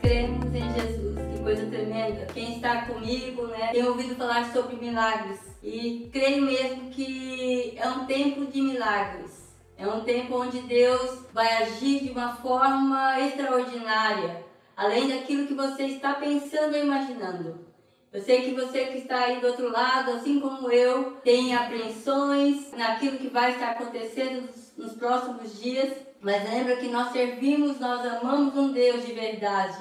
Cremos em Jesus, que coisa tremenda. Quem está comigo, né, tem ouvido falar sobre milagres e creio mesmo que é um tempo de milagres. É um tempo onde Deus vai agir de uma forma extraordinária, além daquilo que você está pensando ou imaginando. Eu sei que você que está aí do outro lado, assim como eu, tem apreensões naquilo que vai estar acontecendo nos próximos dias, mas lembra que nós servimos, nós amamos um Deus de verdade,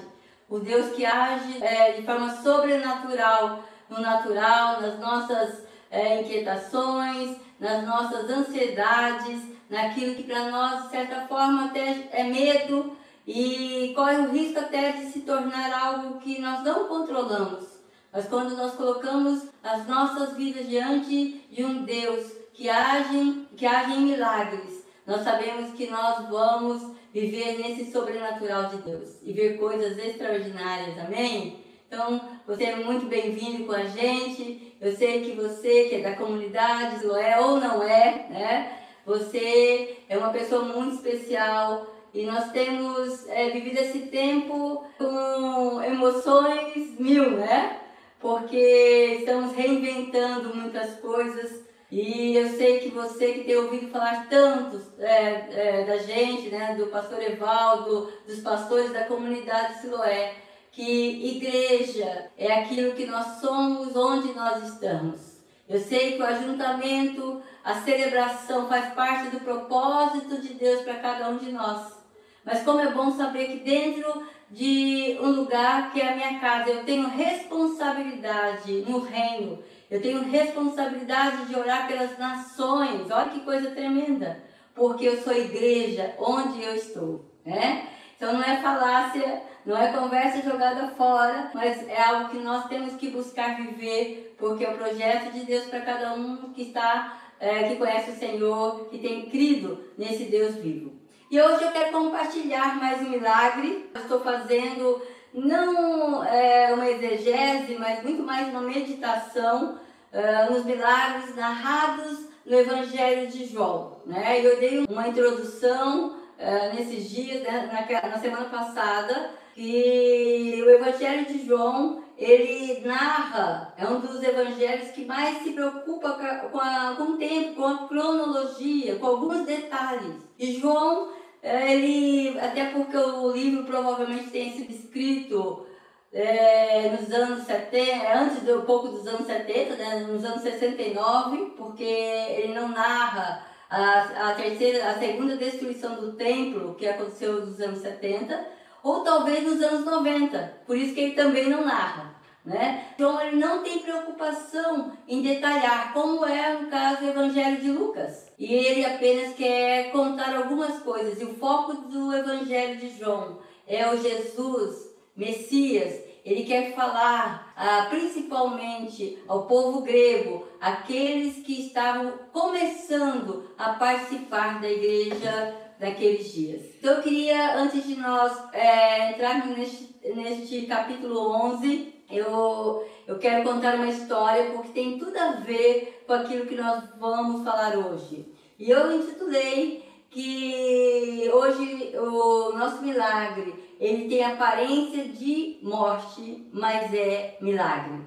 o Deus que age é, de forma sobrenatural, no natural, nas nossas é, inquietações, nas nossas ansiedades, naquilo que para nós, de certa forma, até é medo e corre o risco até de se tornar algo que nós não controlamos. Mas quando nós colocamos as nossas vidas diante de um Deus que age, que age em milagres, nós sabemos que nós vamos viver nesse sobrenatural de Deus e ver coisas extraordinárias, amém? Então, você é muito bem-vindo com a gente. Eu sei que você, que é da comunidade, ou é ou não é, né? Você é uma pessoa muito especial e nós temos é, vivido esse tempo com emoções mil, né? porque estamos reinventando muitas coisas e eu sei que você que tem ouvido falar tanto é, é, da gente, né, do pastor Evaldo, dos pastores da comunidade Siloé, que igreja é aquilo que nós somos onde nós estamos. Eu sei que o ajuntamento, a celebração faz parte do propósito de Deus para cada um de nós. Mas como é bom saber que dentro de um lugar que é a minha casa. Eu tenho responsabilidade no reino. Eu tenho responsabilidade de orar pelas nações. Olha que coisa tremenda. Porque eu sou igreja onde eu estou, né? Então não é falácia, não é conversa jogada fora, mas é algo que nós temos que buscar viver, porque é o projeto de Deus para cada um que está, é, que conhece o Senhor, que tem crido nesse Deus vivo. E hoje eu quero compartilhar mais um milagre. Eu estou fazendo não é, uma exegese, mas muito mais uma meditação uh, nos milagres narrados no Evangelho de João. Né? Eu dei uma introdução uh, nesses dias, né, na, na semana passada, que o Evangelho de João ele narra, é um dos evangelhos que mais se preocupa com, a, com o tempo, com a cronologia, com alguns detalhes. E João, ele, até porque o livro provavelmente tenha sido escrito é, nos anos 70, antes de um pouco dos anos 70, né, nos anos 69, porque ele não narra a, a terceira, a segunda destruição do templo, que aconteceu nos anos 70, ou talvez nos anos 90, por isso que ele também não narra. Né? Então ele não tem preocupação em detalhar como é o caso do Evangelho de Lucas. E ele apenas quer contar algumas coisas. E o foco do Evangelho de João é o Jesus, Messias. Ele quer falar ah, principalmente ao povo grego, aqueles que estavam começando a participar da igreja daqueles dias. Então eu queria, antes de nós é, entrarmos neste, neste capítulo 11, eu, eu quero contar uma história porque tem tudo a ver com aquilo que nós vamos falar hoje. E eu intitulei que hoje o nosso milagre, ele tem aparência de morte, mas é milagre.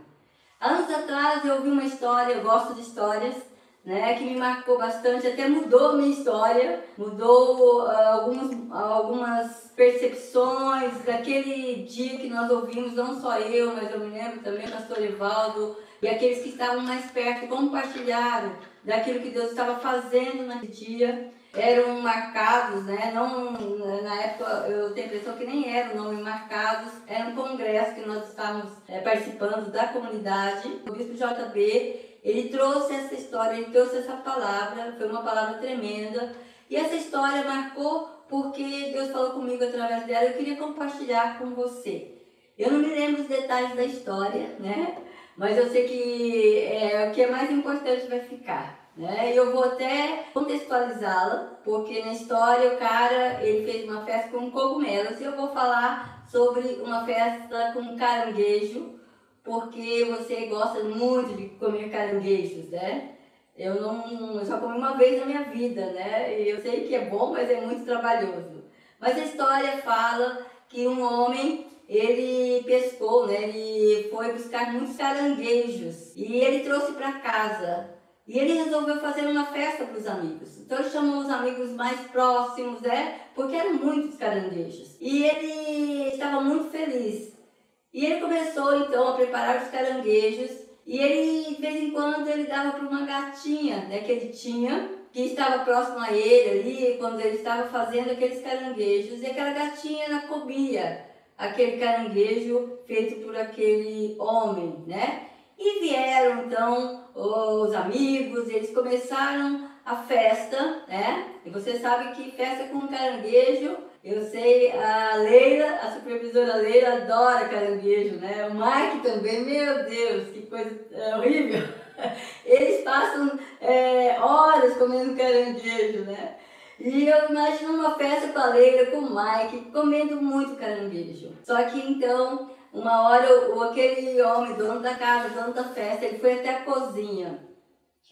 Anos atrás eu ouvi uma história, eu gosto de histórias, né, que me marcou bastante, até mudou minha história, mudou uh, algumas, algumas percepções daquele dia que nós ouvimos, não só eu, mas eu me lembro também o pastor Evaldo e aqueles que estavam mais perto compartilharam daquilo que Deus estava fazendo naquele dia. Eram marcados, né? Não, na época eu tenho a impressão que nem eram nome marcados, era um congresso que nós estávamos é, participando da comunidade. O bispo JB ele trouxe essa história, ele trouxe essa palavra, foi uma palavra tremenda. E essa história marcou porque Deus falou comigo através dela. Eu queria compartilhar com você. Eu não me lembro os detalhes da história, né? Mas eu sei que é, o que é mais importante vai ficar. Né? E eu vou até contextualizá-la, porque na história o cara ele fez uma festa com cogumelos e eu vou falar sobre uma festa com caranguejo porque você gosta muito de comer caranguejos, né? Eu não eu só comi uma vez na minha vida, né? E eu sei que é bom, mas é muito trabalhoso. Mas a história fala que um homem ele pescou, né? Ele foi buscar muitos caranguejos e ele trouxe para casa. E ele resolveu fazer uma festa para os amigos. Então ele chamou os amigos mais próximos, né? Porque eram muitos caranguejos. E ele estava muito feliz. E ele começou então a preparar os caranguejos. E ele, de vez em quando, ele dava para uma gatinha né, que ele tinha, que estava próximo a ele ali, quando ele estava fazendo aqueles caranguejos. E aquela gatinha ela comia aquele caranguejo feito por aquele homem, né? E vieram então os amigos, eles começaram a festa, né? E você sabe que festa com caranguejo, eu sei, a Leila, a supervisora Leila adora caranguejo, né? O Mike também, meu Deus, que coisa é, horrível. Eles passam é, horas comendo caranguejo, né? E eu imagino uma festa com a Leila, com o Mike, comendo muito caranguejo. Só que então, uma hora, o, aquele homem, dono da casa, dono da festa, ele foi até a cozinha.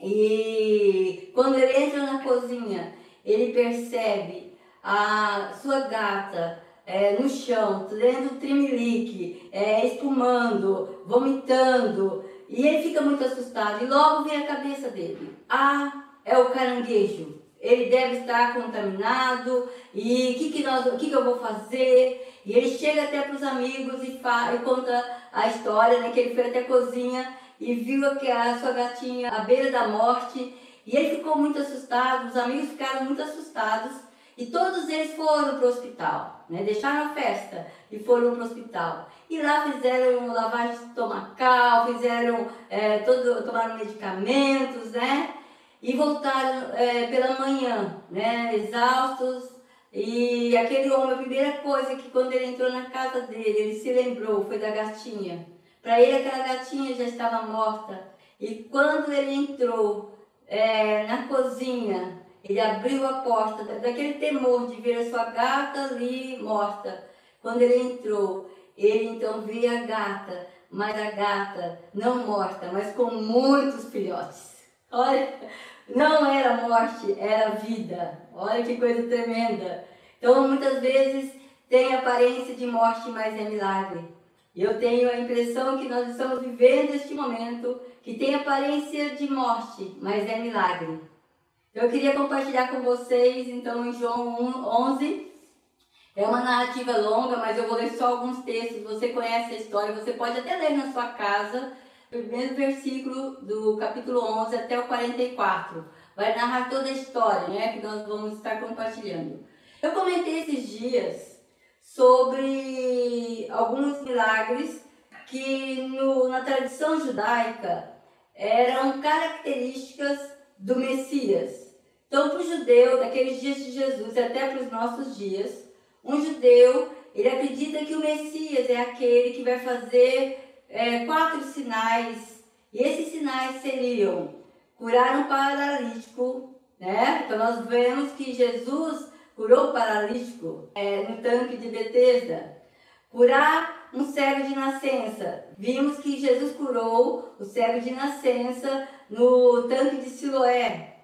E quando ele entra na cozinha, ele percebe a sua gata é, no chão, lendo trimelique, é, espumando, vomitando. E ele fica muito assustado. E logo vem a cabeça dele. Ah, é o caranguejo ele deve estar contaminado e o que, que, nós, que, que eu vou fazer? E ele chega até para os amigos e, fala, e conta a história, né, que ele foi até a cozinha e viu que a sua gatinha à beira da morte. E ele ficou muito assustado, os amigos ficaram muito assustados e todos eles foram para o hospital, né? deixaram a festa e foram para o hospital. E lá fizeram lavagem estomacal, fizeram, é, todo, tomaram medicamentos, né? e voltaram é, pela manhã, né, exaustos. E aquele homem, a primeira coisa que quando ele entrou na casa dele, ele se lembrou foi da gatinha. Para ele, aquela gatinha já estava morta. E quando ele entrou é, na cozinha, ele abriu a porta, daquele temor de ver a sua gata ali morta. Quando ele entrou, ele então viu a gata, mas a gata não morta, mas com muitos filhotes. Olha, não era morte, era vida. Olha que coisa tremenda. Então, muitas vezes tem aparência de morte, mas é milagre. Eu tenho a impressão que nós estamos vivendo este momento que tem aparência de morte, mas é milagre. Eu queria compartilhar com vocês, então, em João 11. É uma narrativa longa, mas eu vou ler só alguns textos. Você conhece a história, você pode até ler na sua casa primeiro versículo do capítulo 11 até o 44. Vai narrar toda a história, né, que nós vamos estar compartilhando. Eu comentei esses dias sobre alguns milagres que no, na tradição judaica eram características do Messias. Então, para o judeu, daqueles dias de Jesus e até para os nossos dias, um judeu, ele acredita que o Messias é aquele que vai fazer é, quatro sinais, e esses sinais seriam curar um paralítico, né? Então nós vemos que Jesus curou o paralítico é, no tanque de Betesda. Curar um cego de nascença. Vimos que Jesus curou o cego de nascença no tanque de Siloé.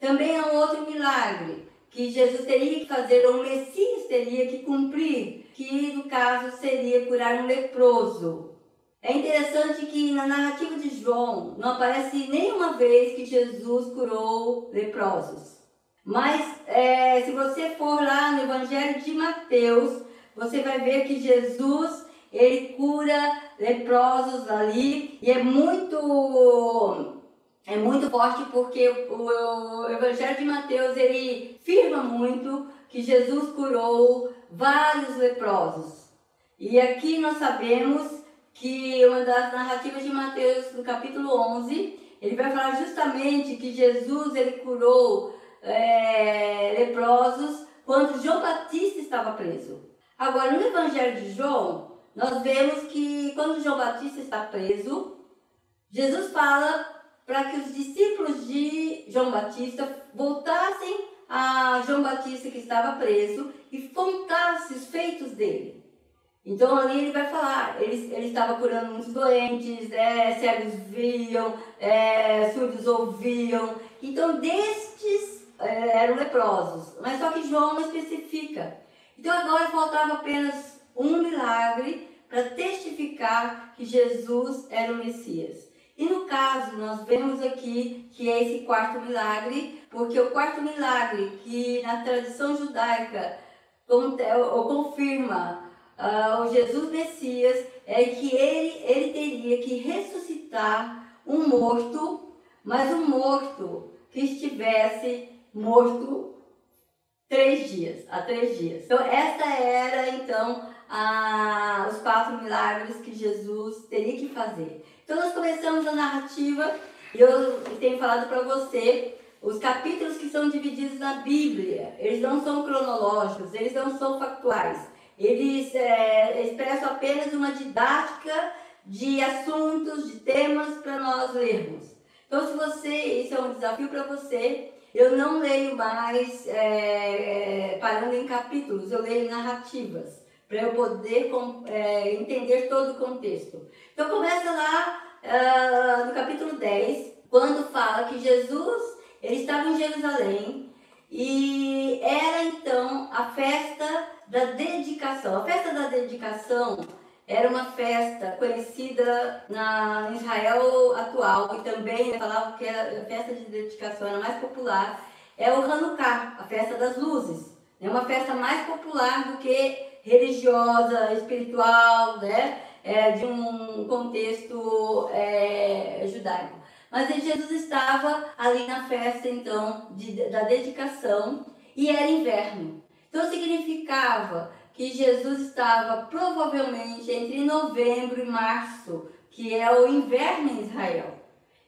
Também há um outro milagre que Jesus teria que fazer, ou o Messias teria que cumprir, que no caso seria curar um leproso. É interessante que na narrativa de João não aparece nenhuma vez que Jesus curou leprosos. Mas é, se você for lá no Evangelho de Mateus, você vai ver que Jesus ele cura leprosos ali e é muito é muito forte porque o, Evangelho de Mateus ele firma muito que Jesus curou vários leprosos. E aqui nós sabemos que uma das narrativas de Mateus, no capítulo 11, ele vai falar justamente que Jesus ele curou é, leprosos quando João Batista estava preso. Agora, no Evangelho de João, nós vemos que quando João Batista está preso, Jesus fala para que os discípulos de João Batista voltassem a João Batista que estava preso e contassem os feitos dele. Então ali ele vai falar, ele, ele estava curando muitos doentes, é, cegos viam, é, surdos ouviam. Então destes é, eram leprosos, mas só que João não especifica. Então agora faltava apenas um milagre para testificar que Jesus era o Messias. E no caso, nós vemos aqui que é esse quarto milagre, porque o quarto milagre que na tradição judaica confirma uh, o Jesus Messias é que ele, ele teria que ressuscitar um morto, mas um morto que estivesse morto três dias, há três dias. Então, essa era, então, a, os quatro milagres que Jesus teria que fazer. Então, nós começamos a narrativa e eu tenho falado para você os capítulos que são divididos na Bíblia, eles não são cronológicos, eles não são factuais. Eles é, expressam apenas uma didática de assuntos, de temas para nós lermos. Então, se você, isso é um desafio para você, eu não leio mais é, parando em capítulos, eu leio narrativas, para eu poder é, entender todo o contexto. Então, começa lá uh, no capítulo 10, quando fala que Jesus ele estava em Jerusalém e era então a festa da dedicação. A festa da dedicação era uma festa conhecida na Israel atual e também falava que a festa de dedicação era mais popular. É o Hanukkah, a festa das luzes. É uma festa mais popular do que religiosa, espiritual, né? É, de um contexto é, judaico. Mas Jesus estava ali na festa, então, de, da dedicação e era inverno. Então significava que Jesus estava provavelmente entre novembro e março, que é o inverno em Israel.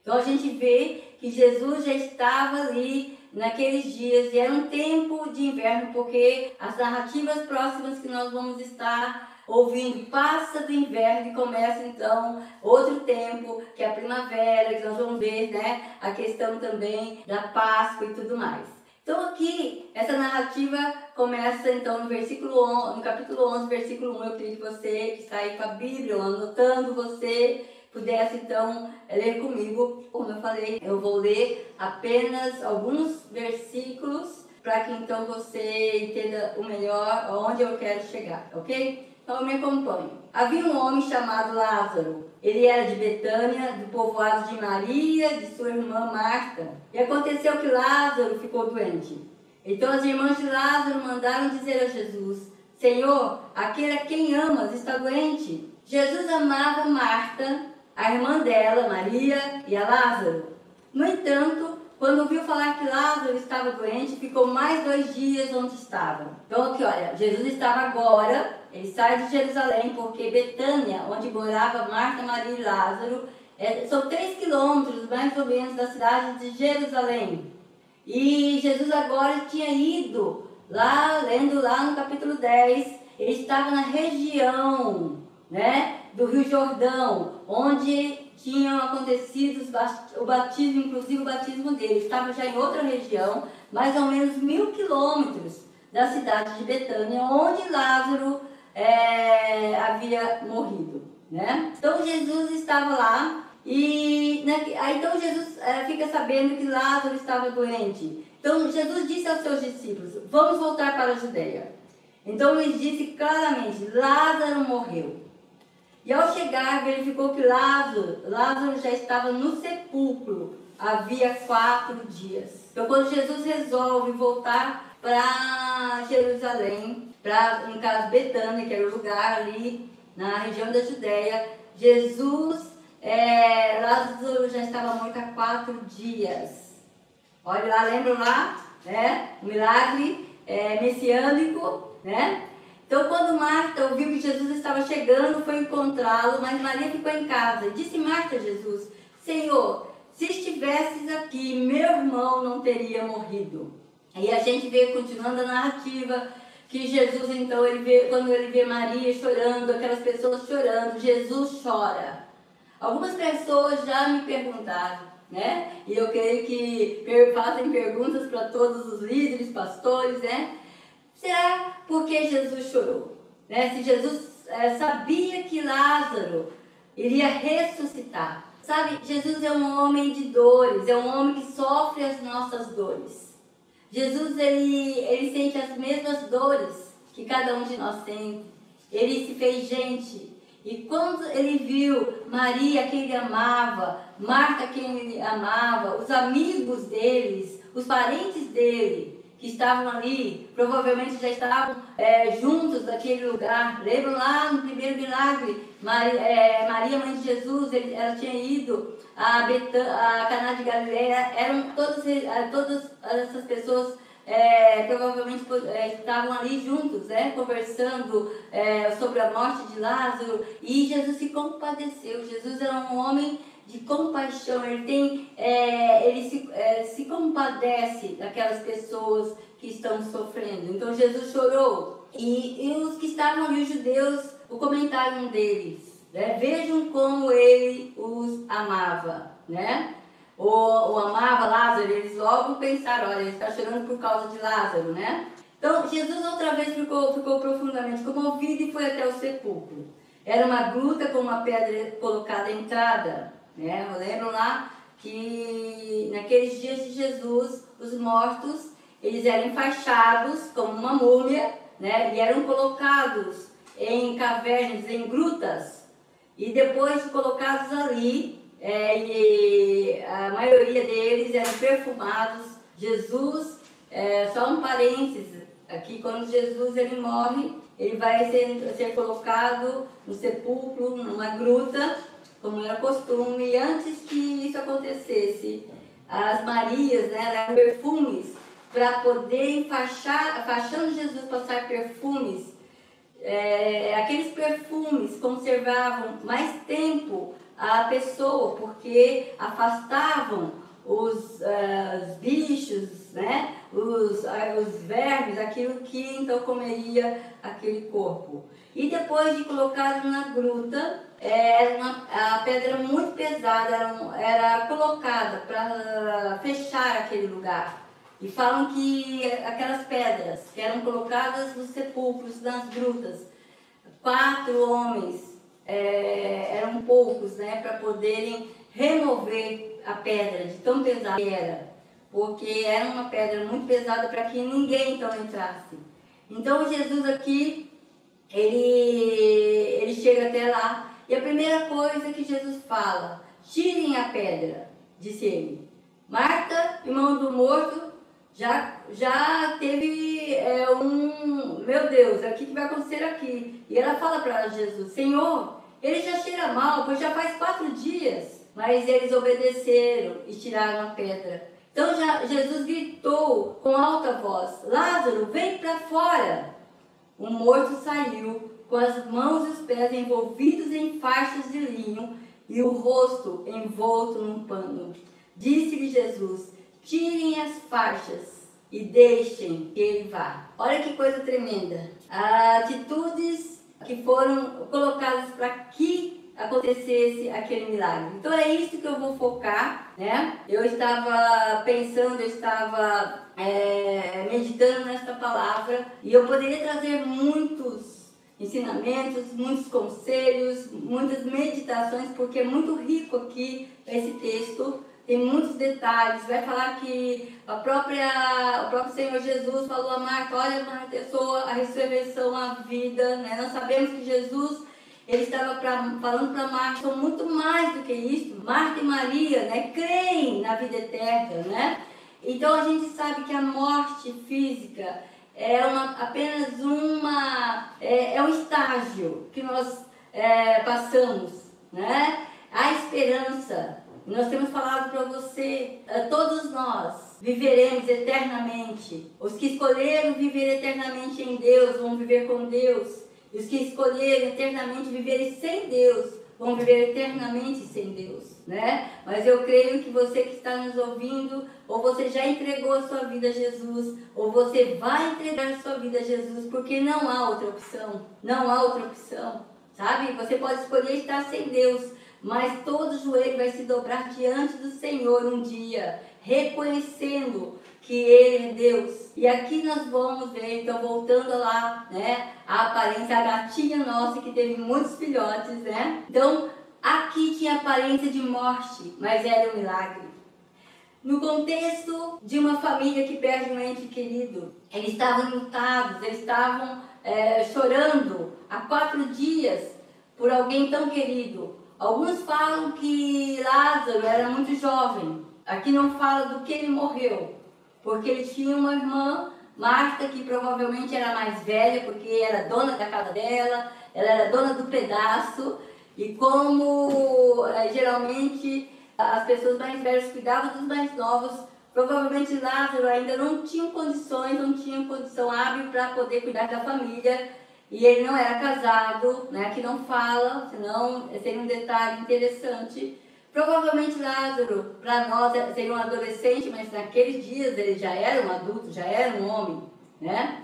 Então a gente vê que Jesus já estava ali naqueles dias e era um tempo de inverno, porque as narrativas próximas que nós vamos estar ouvindo passa do inverno e começa então outro tempo, que é a primavera, que nós vamos ver, né, a questão também da Páscoa e tudo mais. Então aqui, essa narrativa começa então no versículo 11, no capítulo 11, versículo 1. Eu queria que você que está aí com a Bíblia, anotando você, pudesse então ler comigo. Como eu falei, eu vou ler apenas alguns versículos para que então você entenda o melhor onde eu quero chegar, ok? Então me acompanhe. Havia um homem chamado Lázaro. Ele era de Betânia, do povoado de Maria, de sua irmã Marta. E aconteceu que Lázaro ficou doente. Então as irmãs de Lázaro mandaram dizer a Jesus: Senhor, aquele a quem amas está doente. Jesus amava Marta, a irmã dela, Maria, e a Lázaro. No entanto, quando ouviu falar que Lázaro estava doente, ficou mais dois dias onde estava. Então aqui, olha, Jesus estava agora, ele sai de Jerusalém, porque Betânia, onde morava Marta, Maria e Lázaro, é, são três quilômetros mais ou menos da cidade de Jerusalém. E Jesus agora tinha ido lá, lendo lá no capítulo 10, ele estava na região, né, do Rio Jordão, onde tinham acontecido o batismo, inclusive o batismo dele. Estava já em outra região, mais ou menos mil quilômetros da cidade de Betânia, onde Lázaro é, havia morrido. Né? Então Jesus estava lá e né, então Jesus é, fica sabendo que Lázaro estava doente. Então Jesus disse aos seus discípulos: Vamos voltar para a Judeia. Então ele disse claramente: Lázaro morreu. E ao chegar, verificou que Lázaro, Lázaro já estava no sepulcro havia quatro dias. Então, quando Jesus resolve voltar para Jerusalém, para, no caso, Betânia, que era o lugar ali na região da Judéia, Jesus, é, Lázaro já estava morto há quatro dias. Olha lá, lembram lá? Né? O milagre é, messiânico, né? Então, quando Marta ouviu que Jesus estava chegando, foi encontrá-lo, mas Maria ficou em casa. Disse Marta a Jesus: Senhor, se estivesses aqui, meu irmão não teria morrido. E a gente vê, continuando a narrativa, que Jesus, então, ele vê, quando ele vê Maria chorando, aquelas pessoas chorando, Jesus chora. Algumas pessoas já me perguntaram, né? E eu creio que fazem perguntas para todos os líderes, pastores, né? Será porque Jesus chorou? Né? Se Jesus é, sabia que Lázaro iria ressuscitar. Sabe, Jesus é um homem de dores, é um homem que sofre as nossas dores. Jesus, ele, ele sente as mesmas dores que cada um de nós sente. Ele se fez gente. E quando ele viu Maria, quem ele amava, Marta, quem ele amava, os amigos deles, os parentes dele, que estavam ali, provavelmente já estavam é, juntos naquele lugar. Lembram lá no primeiro milagre, Maria, é, Maria mãe de Jesus, ele, ela tinha ido a, Betã, a Caná de Galileia, eram todas, é, todas essas pessoas é, provavelmente é, estavam ali juntos, né, conversando é, sobre a morte de Lázaro, e Jesus se compadeceu. Jesus era um homem de compaixão, ele tem, é, ele se, é, se compadece daquelas pessoas que estão sofrendo. Então Jesus chorou e, e os que estavam ali, os judeus, o comentário deles, né? vejam como ele os amava, né? O, o amava Lázaro, eles logo pensaram, olha, ele está chorando por causa de Lázaro, né? Então Jesus outra vez ficou, ficou profundamente comovido e foi até o sepulcro. Era uma gruta com uma pedra colocada à entrada. Né? Lá que naqueles dias de Jesus, os mortos, eles eram enfaixados como uma múmia, né? E eram colocados em cavernas, em grutas, e depois colocados ali, é, a maioria deles eram perfumados. Jesus, é, só um parênteses, aqui quando Jesus ele morre, ele vai ser, ser colocado no sepulcro, numa gruta, como era costume, antes que isso acontecesse, as Marias, né, eram perfumes para poder enfaixar, enfaixando Jesus passar perfumes. É, aqueles perfumes conservavam mais tempo a pessoa, porque afastavam os, uh, os bichos, né? os, uh, os vermes, aquilo que então comeria aquele corpo. E depois de colocado na gruta, era uma, a pedra muito pesada era, era colocada para fechar aquele lugar. E falam que aquelas pedras que eram colocadas nos sepulcros, nas grutas, quatro homens é, eram poucos, né, para poderem remover a pedra de tão pesada que era, porque era uma pedra muito pesada para que ninguém então entrasse. Então Jesus aqui ele ele chega até lá e a primeira coisa que Jesus fala: tirem a pedra, disse ele. Marta, irmão do morto, já, já teve é, um, meu Deus, o que vai acontecer aqui? E ela fala para Jesus, Senhor, ele já cheira mal, pois já faz quatro dias. Mas eles obedeceram e tiraram a pedra. Então já, Jesus gritou com alta voz, Lázaro, vem para fora. O morto saiu, com as mãos e os pés envolvidos em faixas de linho e o rosto envolto num pano. Disse-lhe Jesus, tirem as faixas e deixem que ele vá. Olha que coisa tremenda. Atitudes que foram colocadas para que acontecesse aquele milagre. Então é isso que eu vou focar, né? Eu estava pensando, eu estava é, meditando nesta palavra e eu poderia trazer muitos ensinamentos, muitos conselhos, muitas meditações, porque é muito rico aqui esse texto tem muitos detalhes. Vai falar que a própria, o próprio Senhor Jesus falou a Marta: Olha, Marta, eu sou a ressurreição, a vida. Né? Nós sabemos que Jesus ele estava pra, falando para Marta: são muito mais do que isso. Marta e Maria né, creem na vida eterna. Né? Então a gente sabe que a morte física é uma, apenas uma, é, é um estágio que nós é, passamos. Né? A esperança nós temos falado para você, todos nós viveremos eternamente. Os que escolheram viver eternamente em Deus vão viver com Deus. Os que escolheram eternamente viverem sem Deus vão viver eternamente sem Deus, né? Mas eu creio que você que está nos ouvindo, ou você já entregou a sua vida a Jesus, ou você vai entregar a sua vida a Jesus, porque não há outra opção. Não há outra opção, sabe? Você pode escolher estar sem Deus, mas todo joelho vai se dobrar diante do Senhor um dia. reconhecendo que Ele é Deus. E aqui nós vamos ver, então voltando lá, né, a aparência, a gatinha nossa que teve muitos filhotes, né? Então aqui tinha aparência de morte, mas era um milagre. No contexto de uma família que perde um ente querido, eles estavam lutados, eles estavam é, chorando há quatro dias por alguém tão querido. Alguns falam que Lázaro era muito jovem. Aqui não fala do que ele morreu, porque ele tinha uma irmã, Marta, que provavelmente era mais velha, porque era dona da casa dela, ela era dona do pedaço, e como é, geralmente as pessoas mais velhas cuidavam dos mais novos, provavelmente Lázaro ainda não tinha condições, não tinha condição hábil para poder cuidar da família, e ele não era casado, né? Aqui não fala, senão seria um detalhe interessante. Provavelmente Lázaro, para nós, seria um adolescente, mas naqueles dias ele já era um adulto, já era um homem, né?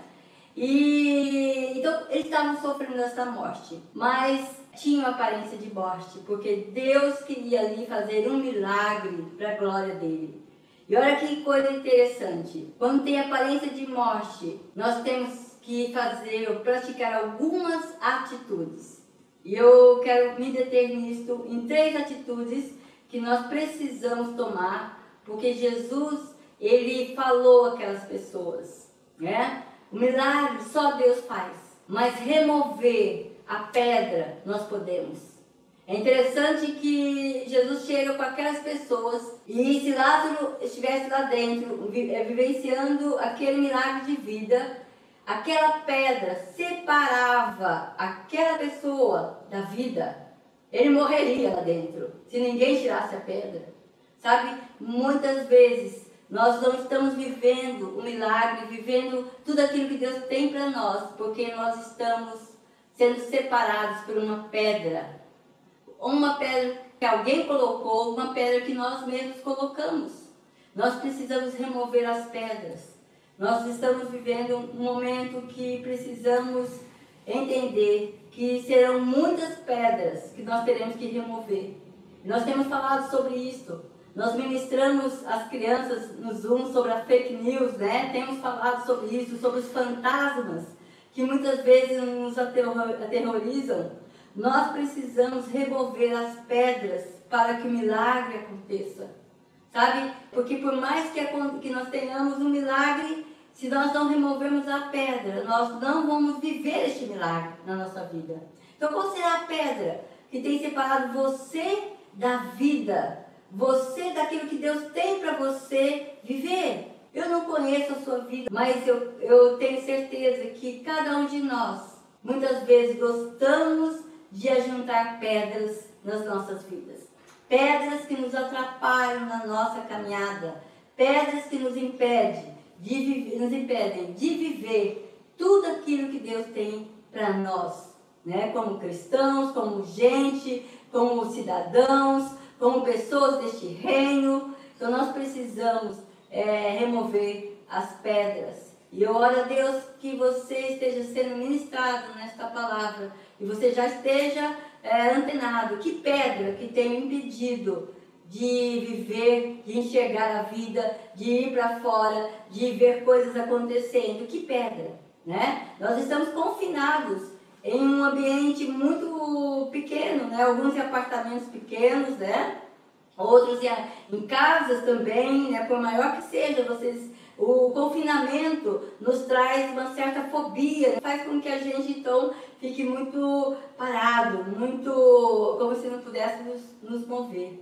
E então eles estavam sofrendo essa morte, mas tinham aparência de morte, porque Deus queria ali fazer um milagre para a glória dele. E olha que coisa interessante. Quando tem aparência de morte, nós temos que fazer ou praticar algumas atitudes. E eu quero me deter nisto em três atitudes que nós precisamos tomar, porque Jesus, ele falou aquelas pessoas, né? O milagre só Deus faz, mas remover a pedra nós podemos. É interessante que Jesus chega com aquelas pessoas e se Lázaro estivesse lá dentro, eh, vivenciando aquele milagre de vida, aquela pedra separava aquela pessoa da vida. Ele morreria lá dentro se ninguém tirasse a pedra. Sabe? Muitas vezes nós não estamos vivendo o milagre, vivendo tudo aquilo que Deus tem para nós, porque nós estamos sendo separados por uma pedra. Uma pedra que alguém colocou, uma pedra que nós mesmos colocamos. Nós precisamos remover as pedras. Nós estamos vivendo um momento que precisamos entender que serão muitas pedras que nós teremos que remover. Nós temos falado sobre isso nós ministramos as crianças no Zoom sobre a fake news, né? Temos falado sobre isso, sobre os fantasmas que muitas vezes nos aterrorizam. Nós precisamos remover as pedras para que o milagre aconteça. Sabe? Porque por mais que, que nós tenhamos um milagre, se nós não removermos a pedra, nós não vamos viver este milagre na nossa vida. Então, qual será a pedra que tem separado você da vida? você daquilo que Deus tem para você viver. Eu não conheço a sua vida, mas eu, eu tenho certeza que cada um de nós, muitas vezes, gostamos de ajuntar pedras nas nossas vidas. Pedras que nos atrapalham na nossa caminhada, pedras que nos impedem de, nos impedem de viver tudo aquilo que Deus tem para nós, né? como cristãos, como gente, como cidadãos, como pessoas deste reino. Então nós precisamos é, remover as pedras. E eu oro a Deus que você esteja sendo ministrado nesta palavra e você já esteja é, antenado. Que pedra que tem impedido de viver, de enxergar a vida, de ir para fora, de ver coisas acontecendo? Que pedra, né? Nós estamos confinados em um ambiente muito pequeno, né? Alguns em apartamentos pequenos, né? Outros em casas também, né? Por maior que seja, vocês o confinamento nos traz uma certa fobia, né? faz com que a gente então fique muito parado, muito como se não pudéssemos nos mover.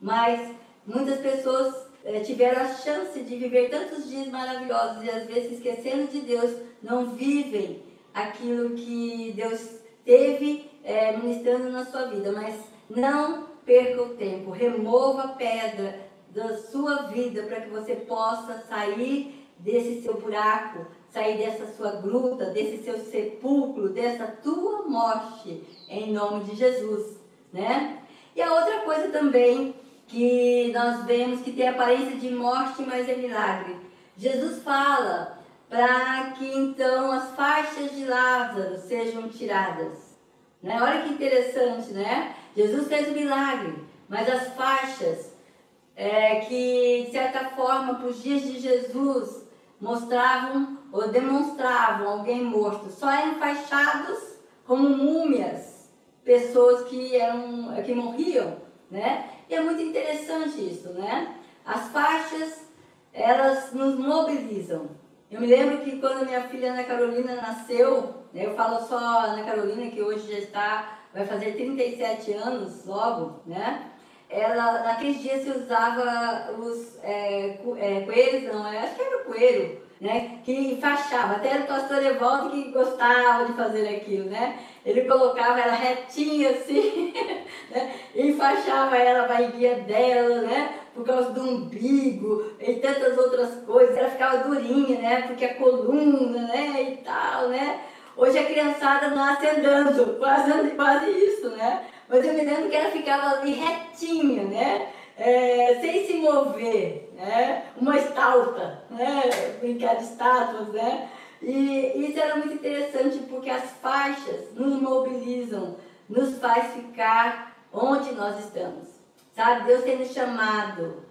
Mas muitas pessoas é, tiveram a chance de viver tantos dias maravilhosos e às vezes esquecendo de Deus, não vivem aquilo que Deus teve é, ministrando na sua vida, mas não perca o tempo, remova a pedra da sua vida para que você possa sair desse seu buraco, sair dessa sua gruta, desse seu sepulcro, dessa tua morte, em nome de Jesus, né? E a outra coisa também que nós vemos que tem aparência de morte, mas é milagre. Jesus fala para que então as faixas de Lázaro sejam tiradas. Né? Olha que interessante, né? Jesus fez o milagre, mas as faixas é, que, de certa forma, para os dias de Jesus, mostravam ou demonstravam alguém morto. Só eram enfaixados como múmias, pessoas que, eram, que morriam, né? E é muito interessante isso, né? As faixas, elas nos mobilizam. Eu me lembro que quando minha filha Ana Carolina nasceu, né, eu falo só Ana Carolina, que hoje já está, vai fazer 37 anos logo, né? Ela, naqueles dias se usava os é, é, coelhos, não, acho que era coelho, né? Que enfaixava, até o pastor Evaldo que gostava de fazer aquilo, né? Ele colocava ela retinha assim, né? Enfaixava ela, a barriguinha dela, né? Por causa do umbigo e tantas outras coisas. Ela ficava durinha, né? Porque a coluna, né? E tal, né? Hoje a criançada nasce andando, quase, quase isso, né? Mas eu me lembro que ela ficava ali retinha, né? É, sem se mover, né? Uma estátua, né? Brincar de estátuas, né? E isso era muito interessante porque as faixas nos mobilizam, nos faz ficar onde nós estamos. Sabe, Deus tem nos chamado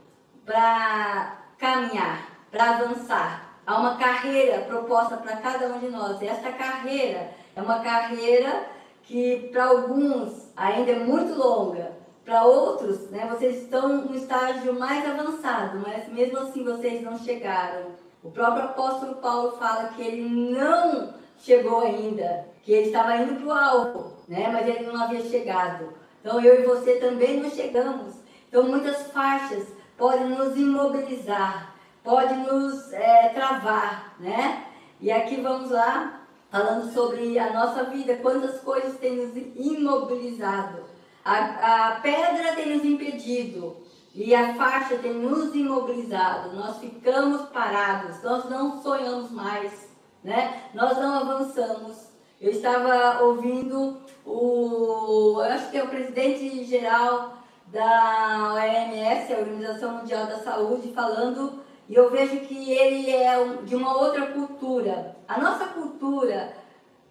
para caminhar, para avançar. Há uma carreira proposta para cada um de nós. E esta carreira é uma carreira que para alguns ainda é muito longa, para outros, né, vocês estão no estágio mais avançado, mas mesmo assim vocês não chegaram. O próprio apóstolo Paulo fala que ele não chegou ainda, que ele estava indo para o alvo, né, mas ele não havia chegado. Então eu e você também não chegamos. Então muitas faixas podem nos imobilizar, podem nos é, travar, né? E aqui vamos lá, falando sobre a nossa vida, quantas coisas têm nos imobilizado. A, a pedra tem nos impedido e a faixa tem nos imobilizado. Nós ficamos parados, nós não sonhamos mais, né? Nós não avançamos. Eu estava ouvindo o, eu acho que é o presidente geral da OMS, a Organização Mundial da Saúde, falando e eu vejo que ele é de uma outra cultura. A nossa cultura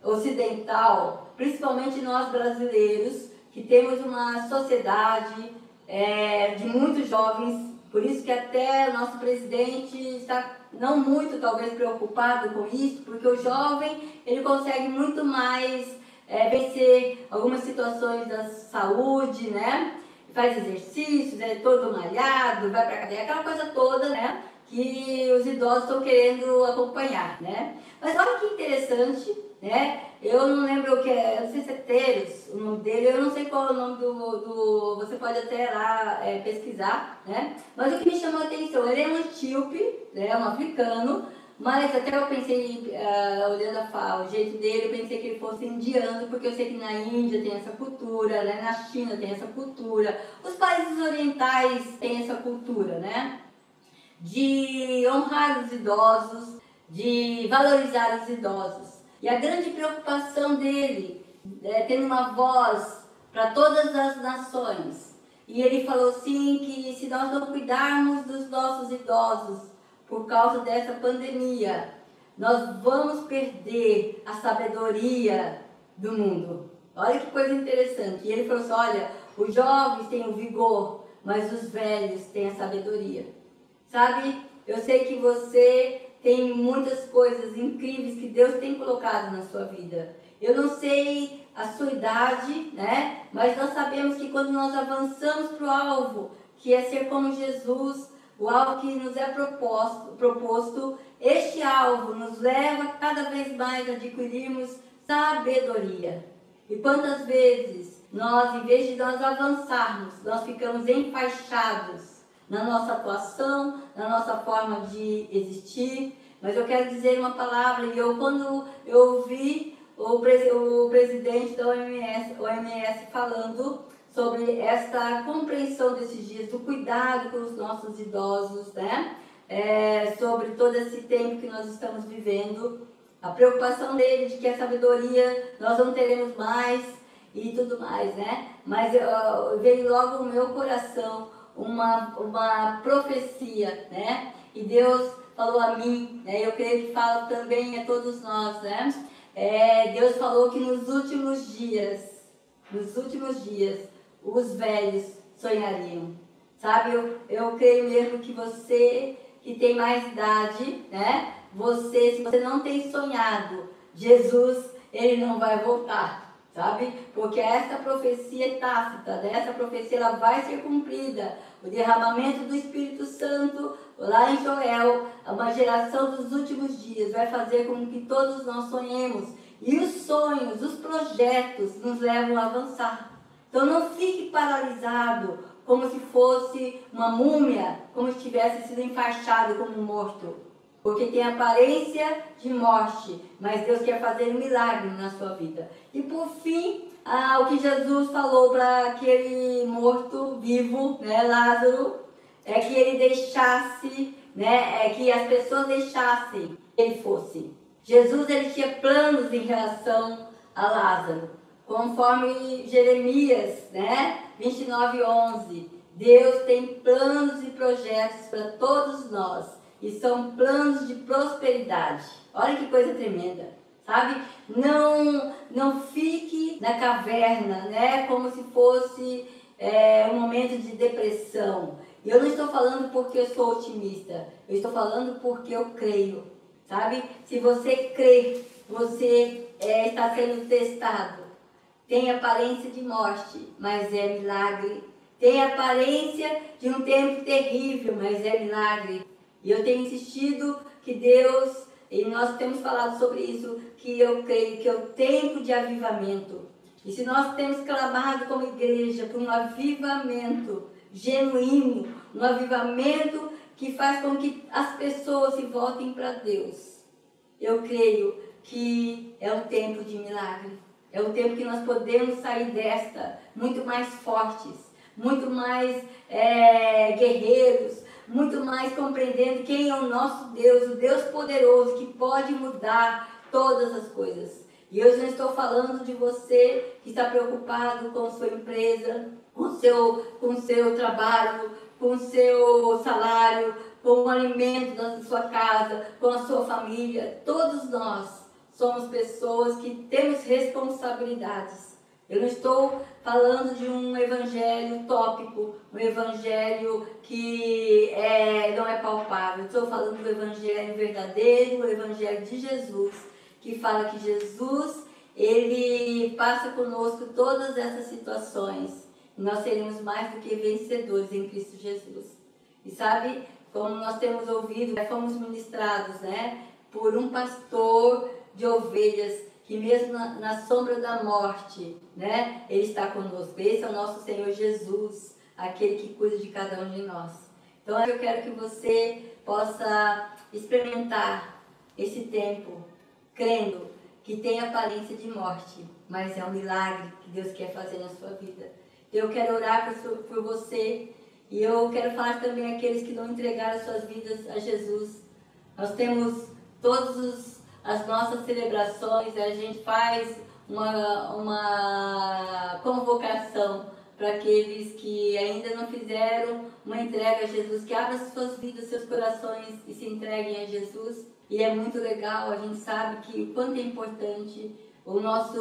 ocidental, principalmente nós brasileiros, que temos uma sociedade é, de muitos jovens, por isso que até nosso presidente está não muito talvez preocupado com isso, porque o jovem ele consegue muito mais é, vencer algumas situações da saúde, né? Faz exercícios, é todo malhado, vai para cadeia, aquela coisa toda, né? Que os idosos estão querendo acompanhar, né? Mas olha que interessante, né? Eu não lembro o que é, não sei se é Teres, o nome dele, eu não sei qual é o nome do, do você pode até lá é, pesquisar, né? Mas o que me chamou a atenção, ele é um etíope, né? um africano, mas até eu pensei, uh, olhando a, o jeito dele, eu pensei que ele fosse indiano, porque eu sei que na Índia tem essa cultura, né? na China tem essa cultura, os países orientais têm essa cultura, né? De honrar os idosos, de valorizar os idosos. E a grande preocupação dele é ter uma voz para todas as nações. E ele falou sim que se nós não cuidarmos dos nossos idosos por causa dessa pandemia, nós vamos perder a sabedoria do mundo. Olha que coisa interessante. E ele falou assim: olha, os jovens têm o vigor, mas os velhos têm a sabedoria. Sabe, eu sei que você tem muitas coisas incríveis que Deus tem colocado na sua vida. Eu não sei a sua idade, né? Mas nós sabemos que quando nós avançamos para o alvo, que é ser como Jesus, o alvo que nos é proposto, proposto, este alvo nos leva cada vez mais a adquirirmos sabedoria. E quantas vezes nós, em vez de nós avançarmos, nós ficamos enfaixados na nossa atuação, na nossa forma de existir. Mas eu quero dizer uma palavra, e eu quando eu ouvi o, o presidente da OMS, OMS falando sobre esta compreensão desses dias, do cuidado com os nossos idosos, né? É, sobre todo esse tempo que nós estamos vivendo, a preocupação dele de que a sabedoria nós não teremos mais e tudo mais, né? Mas eu, veio logo no meu coração uma, uma profecia, né? E Deus falou a mim, né? Eu creio que fala também a todos nós, né? É, Deus falou que nos últimos dias, nos últimos dias, os velhos sonhariam. Sabe, eu, eu creio mesmo que você que tem mais idade, né? Você, se você não tem sonhado, Jesus, ele não vai voltar, sabe? Porque essa profecia é tácita, né? essa profecia ela vai ser cumprida. O derramamento do Espírito Santo lá em Joel, uma geração dos últimos dias, vai fazer com que todos nós sonhemos. E os sonhos, os projetos nos levam a avançar. Então não fique paralisado como se fosse uma múmia, como se tivesse sido enfaixado como morto. Porque tem aparência de morte, mas Deus quer fazer um milagre na sua vida. E por fim, ah, o que Jesus falou para aquele morto vivo, né, Lázaro, é que ele deixasse, né, é que as pessoas deixassem ele fosse. Jesus ele tinha planos em relação a Lázaro, conforme Jeremias, né, 29:11. Deus tem planos e projetos para todos nós e são planos de prosperidade. Olha que coisa tremenda, sabe? Não, não fique na caverna, né, como se fosse é, um momento de depressão. E eu não estou falando porque eu sou otimista, eu estou falando porque eu creio, sabe? Se você crê, você é, está sendo testado. Tem aparência de morte, mas é milagre. Tem aparência de um tempo terrível, mas é milagre. E eu tenho insistido que Deus, e nós temos falado sobre isso, que eu creio que é o tempo de avivamento. E se nós temos clamado como igreja por um avivamento, genuíno, um avivamento que faz com que as pessoas se voltem para Deus. Eu creio que é um tempo de milagre. É um tempo que nós podemos sair desta muito mais fortes, muito mais é, guerreiros, muito mais compreendendo quem é o nosso Deus, o Deus poderoso que pode mudar todas as coisas. E hoje não estou falando de você que está preocupado com sua empresa, com seu, com seu trabalho, com seu salário, com o alimento da sua casa, com a sua família. Todos nós somos pessoas que temos responsabilidades. Eu não estou falando de um evangelho tópico, um evangelho que é, não é palpável. Estou falando do evangelho verdadeiro, o evangelho de Jesus, que fala que Jesus, ele passa conosco todas essas situações nós seremos mais do que vencedores em Cristo Jesus. E sabe, como nós temos ouvido, fomos ministrados, né, por um pastor de ovelhas que mesmo na, na, sombra da morte, né, ele está conosco. Esse é o nosso Senhor Jesus, aquele que cuida de cada um de nós. Então eu quero que você possa experimentar esse tempo, crendo que tem aparência de morte, mas é um milagre que Deus quer fazer na sua vida. Eu quero orar por, você e eu quero falar também aqueles que não entregaram suas vidas a Jesus. Nós temos todas as nossas celebrações, a gente faz uma, uma convocação para aqueles que ainda não fizeram uma entrega a Jesus, que abram suas vidas, seus corações e se entreguem a Jesus. E é muito legal, a gente sabe que o quanto é importante o nosso,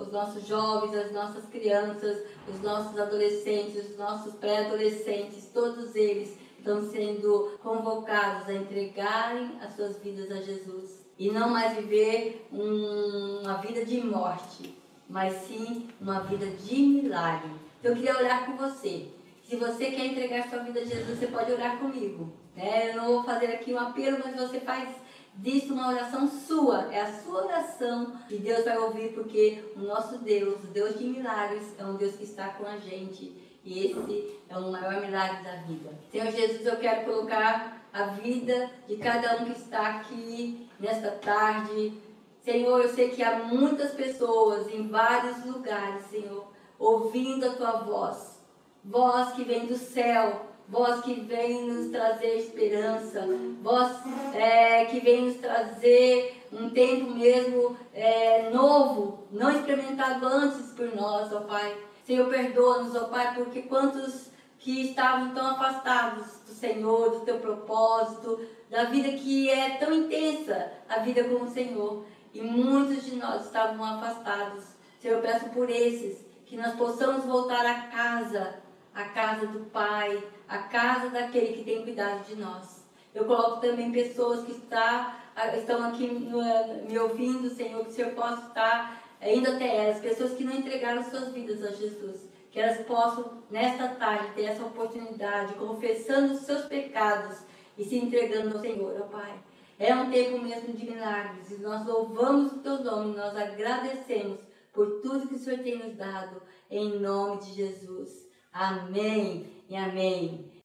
os nossos jovens, as nossas crianças, os nossos adolescentes, os nossos pré-adolescentes, todos eles estão sendo convocados a entregarem as suas vidas a Jesus e não mais viver um, uma vida de morte, mas sim uma vida de milagre. Eu queria orar com você. Se você quer entregar sua vida a Jesus, você pode orar comigo. Né? Eu não vou fazer aqui um apelo, mas você faz disso uma oração sua, é a sua oração que Deus vai ouvir, porque o nosso Deus, o Deus de milagres, é um Deus que está com a gente. E esse é o maior milagre da vida. Senhor Jesus, eu quero colocar a vida de cada um que está aqui nesta tarde. Senhor, eu sei que há muitas pessoas em vários lugares, Senhor, ouvindo a tua voz. Voz que vem do céu, voz que vem nos trazer esperança, voz é, que vem nos trazer um tempo mesmo é, novo, não experimentado antes por nós, ó Pai. Senhor, perdoa-nos, ó Pai, porque quantos que estavam tão afastados do Senhor, do teu propósito, da vida que é tão intensa, a vida com o Senhor. E muitos de nós estavam afastados. Senhor, eu peço por esses, que nós possamos voltar a casa, a casa do Pai, a casa daquele que tem cuidado de nós. Eu coloco também pessoas que está, estão aqui me ouvindo, Senhor, que o Senhor possa estar indo até elas, pessoas que não entregaram suas vidas a Jesus. Que elas possam, nesta tarde, ter essa oportunidade, confessando os seus pecados e se entregando ao Senhor, ó Pai. É um tempo mesmo de milagres e nós louvamos o Teu nome, nós agradecemos por tudo que o Senhor tem nos dado, em nome de Jesus. Amém e amém.